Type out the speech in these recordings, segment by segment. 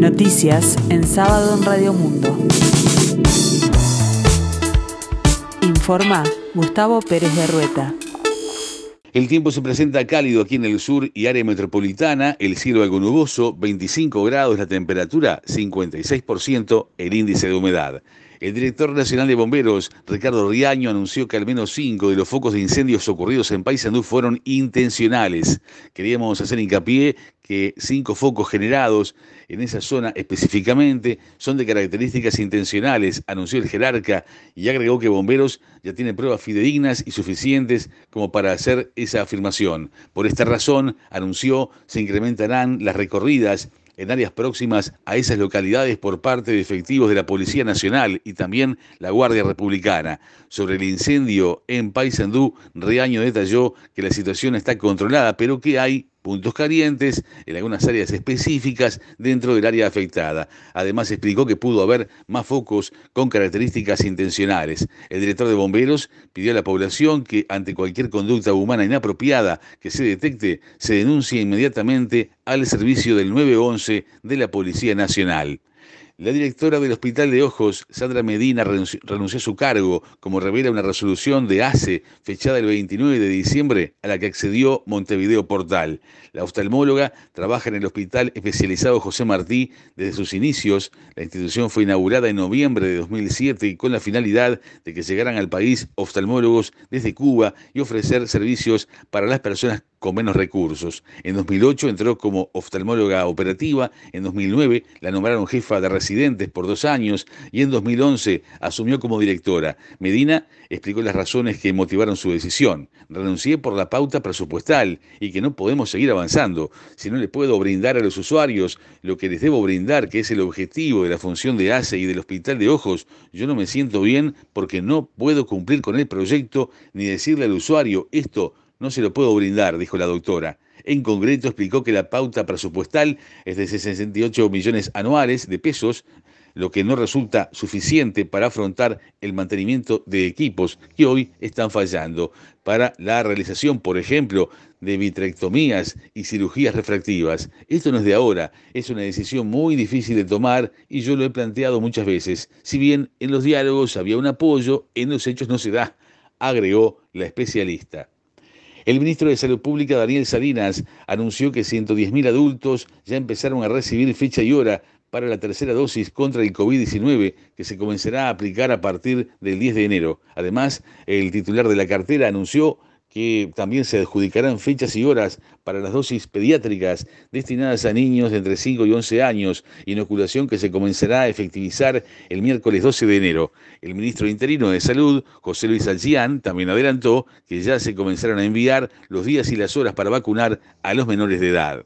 Noticias en sábado en Radio Mundo. Informa Gustavo Pérez de Rueta. El tiempo se presenta cálido aquí en el sur y área metropolitana, el cielo algo nuboso, 25 grados la temperatura, 56% el índice de humedad. El director nacional de bomberos, Ricardo Riaño, anunció que al menos cinco de los focos de incendios ocurridos en Paysandú fueron intencionales. Queríamos hacer hincapié que cinco focos generados en esa zona específicamente son de características intencionales, anunció el jerarca y agregó que bomberos ya tienen pruebas fidedignas y suficientes como para hacer esa afirmación. Por esta razón, anunció, se incrementarán las recorridas en áreas próximas a esas localidades por parte de efectivos de la Policía Nacional y también la Guardia Republicana. Sobre el incendio en Paysandú, Riaño detalló que la situación está controlada, pero que hay puntos calientes en algunas áreas específicas dentro del área afectada. Además explicó que pudo haber más focos con características intencionales. El director de bomberos pidió a la población que ante cualquier conducta humana inapropiada que se detecte, se denuncie inmediatamente al servicio del 911 de la Policía Nacional. La directora del Hospital de Ojos, Sandra Medina, renunció a su cargo, como revela una resolución de ACE fechada el 29 de diciembre a la que accedió Montevideo Portal. La oftalmóloga trabaja en el Hospital Especializado José Martí desde sus inicios. La institución fue inaugurada en noviembre de 2007 y con la finalidad de que llegaran al país oftalmólogos desde Cuba y ofrecer servicios para las personas con menos recursos. En 2008 entró como oftalmóloga operativa, en 2009 la nombraron jefa de residentes por dos años y en 2011 asumió como directora. Medina explicó las razones que motivaron su decisión. Renuncié por la pauta presupuestal y que no podemos seguir avanzando. Si no le puedo brindar a los usuarios lo que les debo brindar, que es el objetivo de la función de ACE y del Hospital de Ojos, yo no me siento bien porque no puedo cumplir con el proyecto ni decirle al usuario esto no se lo puedo brindar, dijo la doctora. En concreto explicó que la pauta presupuestal es de 68 millones anuales de pesos, lo que no resulta suficiente para afrontar el mantenimiento de equipos que hoy están fallando para la realización, por ejemplo, de vitrectomías y cirugías refractivas. Esto no es de ahora, es una decisión muy difícil de tomar y yo lo he planteado muchas veces. Si bien en los diálogos había un apoyo, en los hechos no se da, agregó la especialista. El ministro de Salud Pública, Daniel Salinas, anunció que 110.000 adultos ya empezaron a recibir fecha y hora para la tercera dosis contra el COVID-19 que se comenzará a aplicar a partir del 10 de enero. Además, el titular de la cartera anunció que también se adjudicarán fechas y horas para las dosis pediátricas destinadas a niños de entre 5 y 11 años, inoculación que se comenzará a efectivizar el miércoles 12 de enero. El ministro interino de Salud, José Luis Alcián, también adelantó que ya se comenzaron a enviar los días y las horas para vacunar a los menores de edad.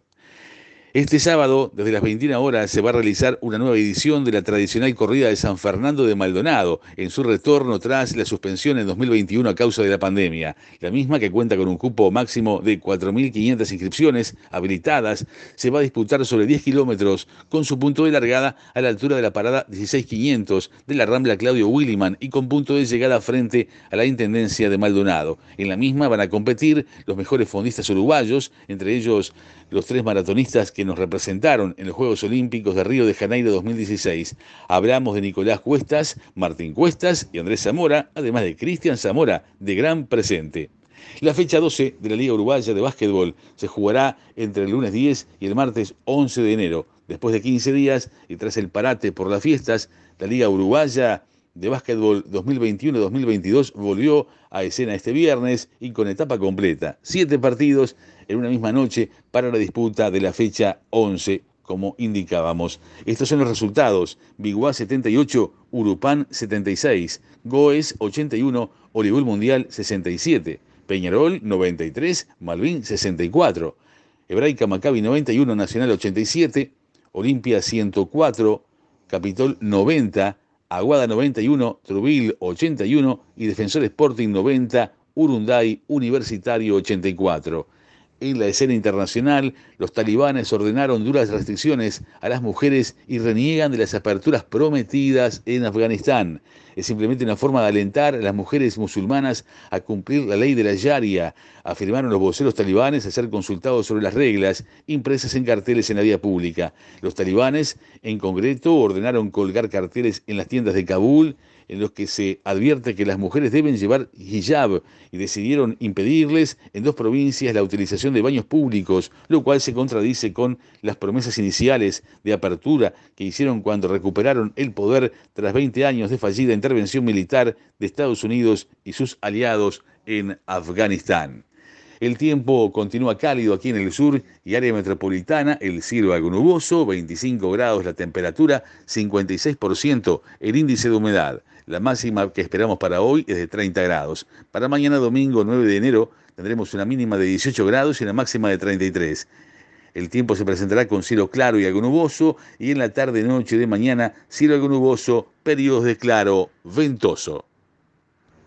Este sábado, desde las 21 horas, se va a realizar una nueva edición de la tradicional corrida de San Fernando de Maldonado, en su retorno tras la suspensión en 2021 a causa de la pandemia. La misma, que cuenta con un cupo máximo de 4.500 inscripciones habilitadas, se va a disputar sobre 10 kilómetros, con su punto de largada a la altura de la parada 16500 de la Rambla Claudio Williman y con punto de llegada frente a la Intendencia de Maldonado. En la misma van a competir los mejores fondistas uruguayos, entre ellos los tres maratonistas que nos representaron en los Juegos Olímpicos de Río de Janeiro 2016. Hablamos de Nicolás Cuestas, Martín Cuestas y Andrés Zamora, además de Cristian Zamora, de gran presente. La fecha 12 de la Liga Uruguaya de Básquetbol se jugará entre el lunes 10 y el martes 11 de enero. Después de 15 días y tras el parate por las fiestas, la Liga Uruguaya de Básquetbol 2021-2022 volvió a escena este viernes y con etapa completa. Siete partidos en una misma noche para la disputa de la fecha 11, como indicábamos. Estos son los resultados. Biguá 78, Urupán 76, Goes 81, Olivul Mundial 67, Peñarol 93, Malvin 64, Hebraica Maccabi 91, Nacional 87, Olimpia 104, Capitol 90, Aguada 91, Trubil 81 y Defensor Sporting 90, Urunday Universitario 84. En la escena internacional, los talibanes ordenaron duras restricciones a las mujeres y reniegan de las aperturas prometidas en Afganistán. Es simplemente una forma de alentar a las mujeres musulmanas a cumplir la ley de la Sharia, afirmaron los voceros talibanes a ser consultados sobre las reglas impresas en carteles en la vía pública. Los talibanes, en concreto, ordenaron colgar carteles en las tiendas de Kabul en los que se advierte que las mujeres deben llevar hijab y decidieron impedirles en dos provincias la utilización de baños públicos, lo cual se contradice con las promesas iniciales de apertura que hicieron cuando recuperaron el poder tras 20 años de fallida intervención militar de Estados Unidos y sus aliados en Afganistán. El tiempo continúa cálido aquí en el sur y área metropolitana, el cielo algo nuboso, 25 grados la temperatura, 56% el índice de humedad. La máxima que esperamos para hoy es de 30 grados. Para mañana domingo 9 de enero tendremos una mínima de 18 grados y una máxima de 33. El tiempo se presentará con cielo claro y algo nuboso y en la tarde noche de mañana cielo algo nuboso, periodos de claro ventoso.